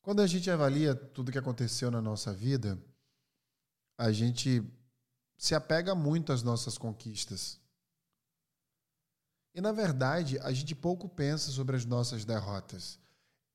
Quando a gente avalia tudo que aconteceu na nossa vida, a gente se apega muito às nossas conquistas. E na verdade, a gente pouco pensa sobre as nossas derrotas.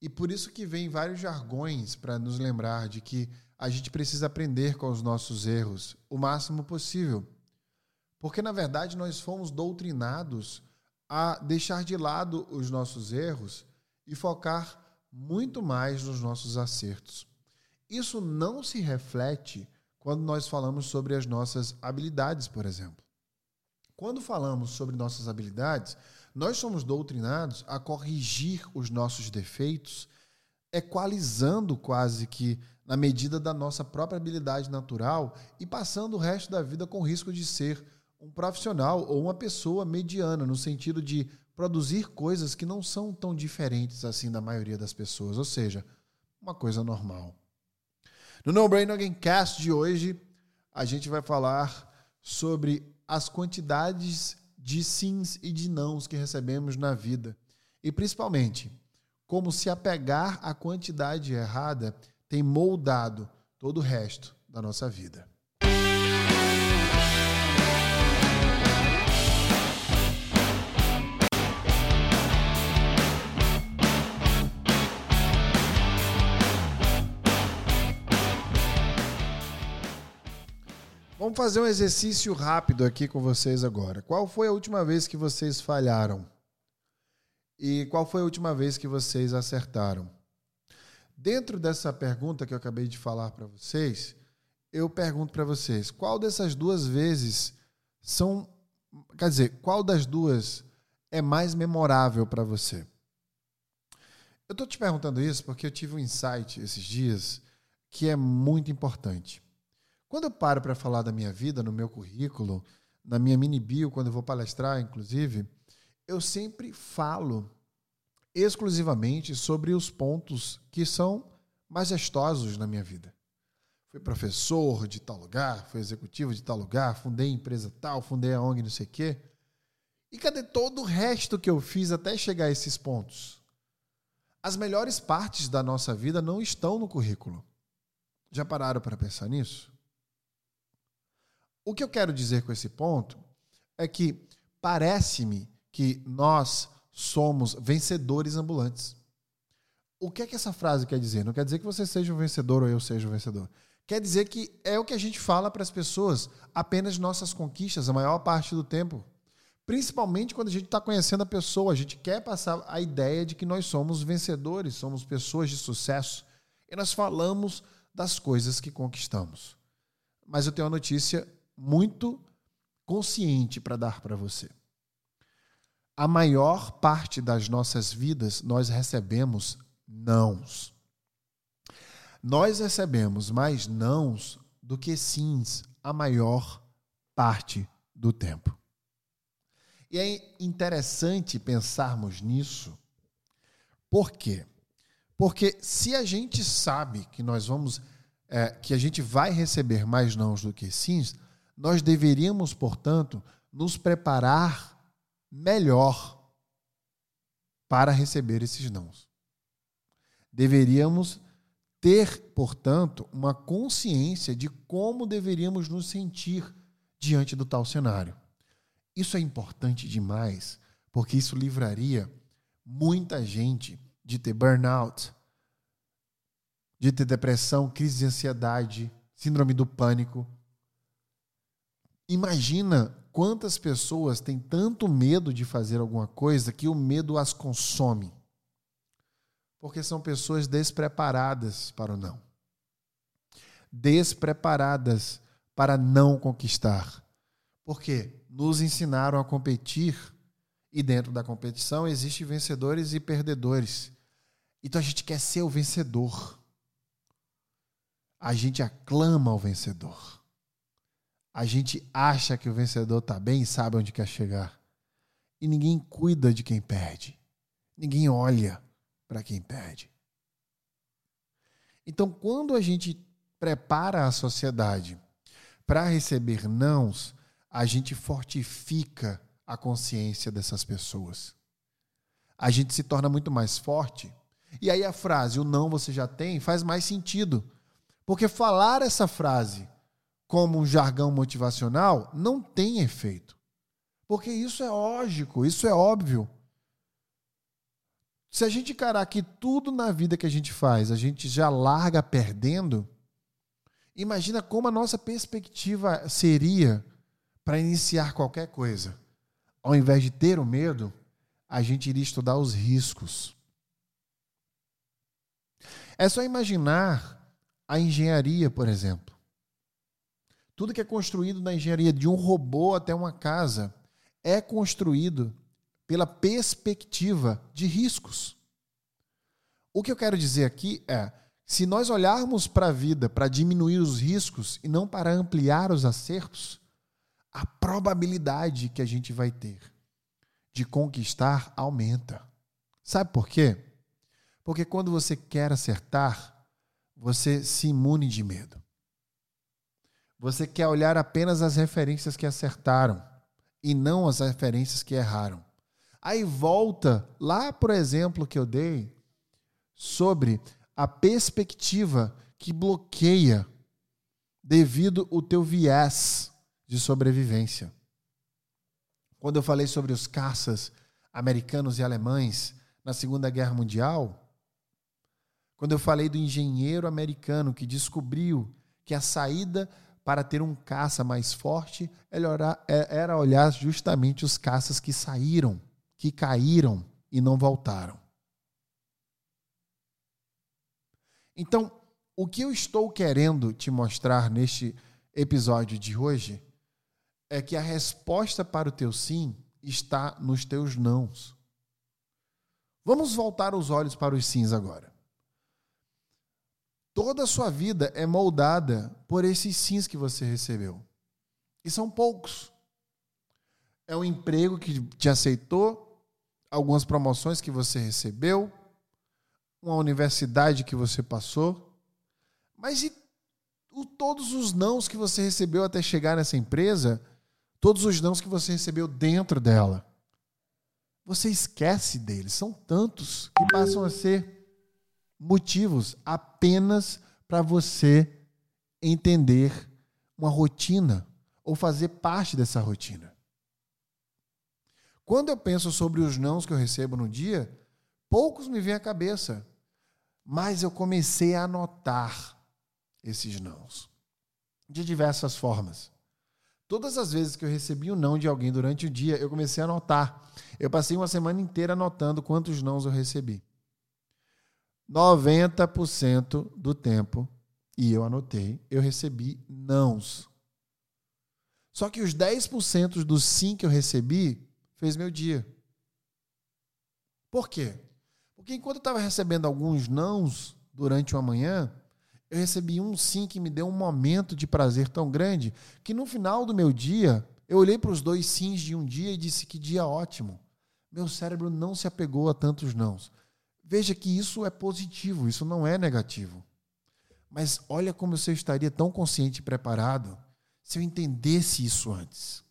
E por isso que vem vários jargões para nos lembrar de que a gente precisa aprender com os nossos erros o máximo possível. Porque na verdade nós fomos doutrinados a deixar de lado os nossos erros e focar muito mais nos nossos acertos. Isso não se reflete quando nós falamos sobre as nossas habilidades, por exemplo. Quando falamos sobre nossas habilidades, nós somos doutrinados a corrigir os nossos defeitos, equalizando quase que na medida da nossa própria habilidade natural e passando o resto da vida com risco de ser um profissional ou uma pessoa mediana, no sentido de produzir coisas que não são tão diferentes assim da maioria das pessoas, ou seja, uma coisa normal. No No Brain Again Cast de hoje, a gente vai falar sobre as quantidades de sims e de nãos que recebemos na vida. E principalmente, como se apegar à quantidade errada tem moldado todo o resto da nossa vida. Vamos fazer um exercício rápido aqui com vocês agora. Qual foi a última vez que vocês falharam? E qual foi a última vez que vocês acertaram? Dentro dessa pergunta que eu acabei de falar para vocês, eu pergunto para vocês: qual dessas duas vezes são. Quer dizer, qual das duas é mais memorável para você? Eu estou te perguntando isso porque eu tive um insight esses dias que é muito importante. Quando eu paro para falar da minha vida, no meu currículo, na minha mini bio, quando eu vou palestrar, inclusive, eu sempre falo exclusivamente sobre os pontos que são majestosos na minha vida. Fui professor de tal lugar, fui executivo de tal lugar, fundei empresa tal, fundei a ONG não sei o quê. E cadê todo o resto que eu fiz até chegar a esses pontos? As melhores partes da nossa vida não estão no currículo. Já pararam para pensar nisso? O que eu quero dizer com esse ponto é que parece-me que nós somos vencedores ambulantes. O que é que essa frase quer dizer? Não quer dizer que você seja um vencedor ou eu seja um vencedor. Quer dizer que é o que a gente fala para as pessoas, apenas nossas conquistas, a maior parte do tempo. Principalmente quando a gente está conhecendo a pessoa, a gente quer passar a ideia de que nós somos vencedores, somos pessoas de sucesso. E nós falamos das coisas que conquistamos. Mas eu tenho uma notícia muito consciente para dar para você. A maior parte das nossas vidas nós recebemos nãos. Nós recebemos mais nãos do que sims a maior parte do tempo. E é interessante pensarmos nisso. Por quê? Porque se a gente sabe que nós vamos, é, que a gente vai receber mais nãos do que sims, nós deveríamos, portanto, nos preparar melhor para receber esses nãos. Deveríamos ter, portanto, uma consciência de como deveríamos nos sentir diante do tal cenário. Isso é importante demais, porque isso livraria muita gente de ter burnout, de ter depressão, crise de ansiedade, síndrome do pânico, Imagina quantas pessoas têm tanto medo de fazer alguma coisa que o medo as consome. Porque são pessoas despreparadas para o não. Despreparadas para não conquistar. Porque nos ensinaram a competir e dentro da competição existem vencedores e perdedores. Então a gente quer ser o vencedor. A gente aclama o vencedor. A gente acha que o vencedor está bem e sabe onde quer chegar. E ninguém cuida de quem perde. Ninguém olha para quem perde. Então, quando a gente prepara a sociedade para receber nãos, a gente fortifica a consciência dessas pessoas. A gente se torna muito mais forte E aí a frase, o não você já tem, faz mais sentido. Porque falar essa frase como um jargão motivacional não tem efeito. Porque isso é lógico, isso é óbvio. Se a gente encarar que tudo na vida que a gente faz, a gente já larga perdendo, imagina como a nossa perspectiva seria para iniciar qualquer coisa. Ao invés de ter o medo, a gente iria estudar os riscos. É só imaginar a engenharia, por exemplo. Tudo que é construído na engenharia, de um robô até uma casa, é construído pela perspectiva de riscos. O que eu quero dizer aqui é: se nós olharmos para a vida para diminuir os riscos e não para ampliar os acertos, a probabilidade que a gente vai ter de conquistar aumenta. Sabe por quê? Porque quando você quer acertar, você se imune de medo. Você quer olhar apenas as referências que acertaram e não as referências que erraram. Aí volta lá, por exemplo, que eu dei sobre a perspectiva que bloqueia devido o teu viés de sobrevivência. Quando eu falei sobre os caças americanos e alemães na Segunda Guerra Mundial, quando eu falei do engenheiro americano que descobriu que a saída para ter um caça mais forte é, era olhar justamente os caças que saíram que caíram e não voltaram. Então, o que eu estou querendo te mostrar neste episódio de hoje é que a resposta para o teu sim está nos teus nãos. Vamos voltar os olhos para os sims agora. Toda a sua vida é moldada por esses sims que você recebeu. E são poucos. É um emprego que te aceitou, algumas promoções que você recebeu, uma universidade que você passou, mas e o, todos os nãos que você recebeu até chegar nessa empresa, todos os nãos que você recebeu dentro dela. Você esquece deles, são tantos que passam a ser motivos apenas para você entender uma rotina ou fazer parte dessa rotina. Quando eu penso sobre os nãos que eu recebo no dia, poucos me vêm à cabeça. Mas eu comecei a anotar esses nãos. De diversas formas. Todas as vezes que eu recebi um não de alguém durante o dia, eu comecei a anotar. Eu passei uma semana inteira anotando quantos nãos eu recebi. 90% do tempo, e eu anotei, eu recebi nãos. Só que os 10% dos sim que eu recebi fez meu dia. Por quê? Porque enquanto eu estava recebendo alguns nãos durante uma manhã, eu recebi um sim que me deu um momento de prazer tão grande que no final do meu dia, eu olhei para os dois sims de um dia e disse que dia ótimo. Meu cérebro não se apegou a tantos nãos. Veja que isso é positivo, isso não é negativo. Mas olha como eu estaria tão consciente e preparado se eu entendesse isso antes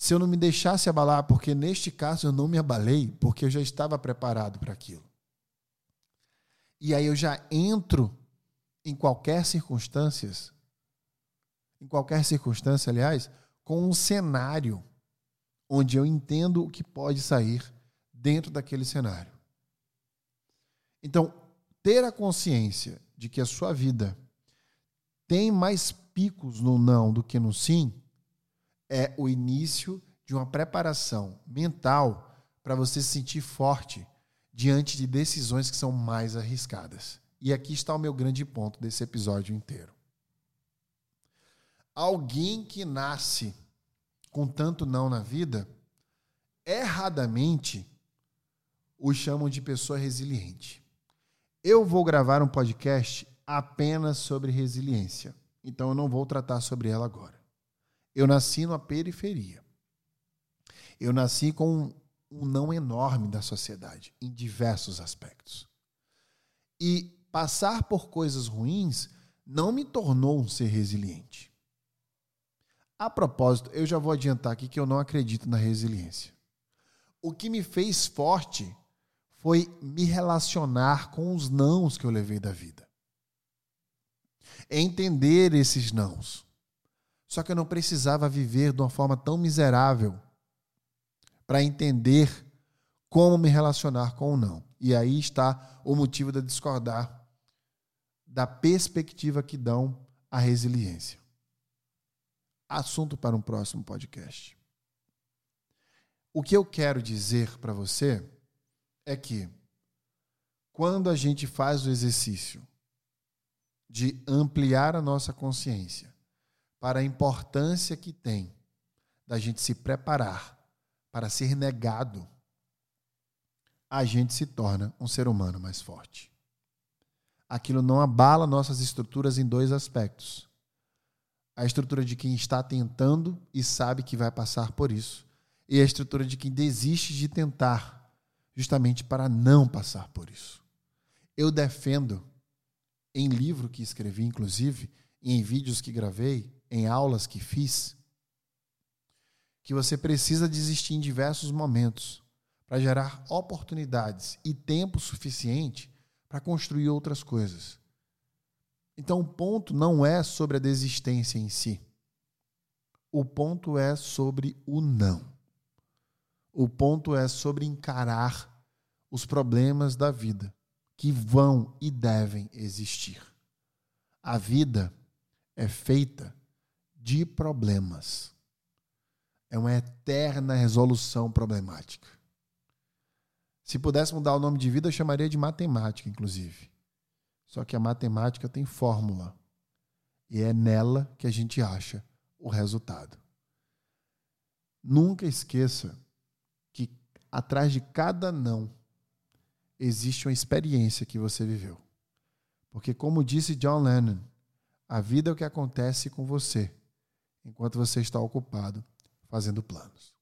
se eu não me deixasse abalar, porque neste caso eu não me abalei, porque eu já estava preparado para aquilo. E aí eu já entro em qualquer circunstâncias, em qualquer circunstância, aliás, com um cenário onde eu entendo o que pode sair dentro daquele cenário. Então, ter a consciência de que a sua vida tem mais picos no não do que no sim é o início de uma preparação mental para você se sentir forte diante de decisões que são mais arriscadas. E aqui está o meu grande ponto desse episódio inteiro. Alguém que nasce com tanto não na vida, erradamente o chamam de pessoa resiliente. Eu vou gravar um podcast apenas sobre resiliência, então eu não vou tratar sobre ela agora. Eu nasci numa periferia. Eu nasci com um não enorme da sociedade, em diversos aspectos. E passar por coisas ruins não me tornou um ser resiliente. A propósito, eu já vou adiantar aqui que eu não acredito na resiliência. O que me fez forte foi me relacionar com os nãos que eu levei da vida. Entender esses nãos. Só que eu não precisava viver de uma forma tão miserável para entender como me relacionar com o não. E aí está o motivo de discordar da perspectiva que dão à resiliência. Assunto para um próximo podcast. O que eu quero dizer para você é que quando a gente faz o exercício de ampliar a nossa consciência para a importância que tem da gente se preparar para ser negado, a gente se torna um ser humano mais forte. Aquilo não abala nossas estruturas em dois aspectos. A estrutura de quem está tentando e sabe que vai passar por isso, e a estrutura de quem desiste de tentar justamente para não passar por isso. Eu defendo, em livro que escrevi, inclusive, em vídeos que gravei, em aulas que fiz, que você precisa desistir em diversos momentos para gerar oportunidades e tempo suficiente para construir outras coisas. Então, o ponto não é sobre a desistência em si. O ponto é sobre o não. O ponto é sobre encarar os problemas da vida que vão e devem existir. A vida é feita de problemas. É uma eterna resolução problemática. Se pudesse mudar o nome de vida, eu chamaria de matemática, inclusive. Só que a matemática tem fórmula. E é nela que a gente acha o resultado. Nunca esqueça que atrás de cada não existe uma experiência que você viveu. Porque, como disse John Lennon, a vida é o que acontece com você enquanto você está ocupado fazendo planos.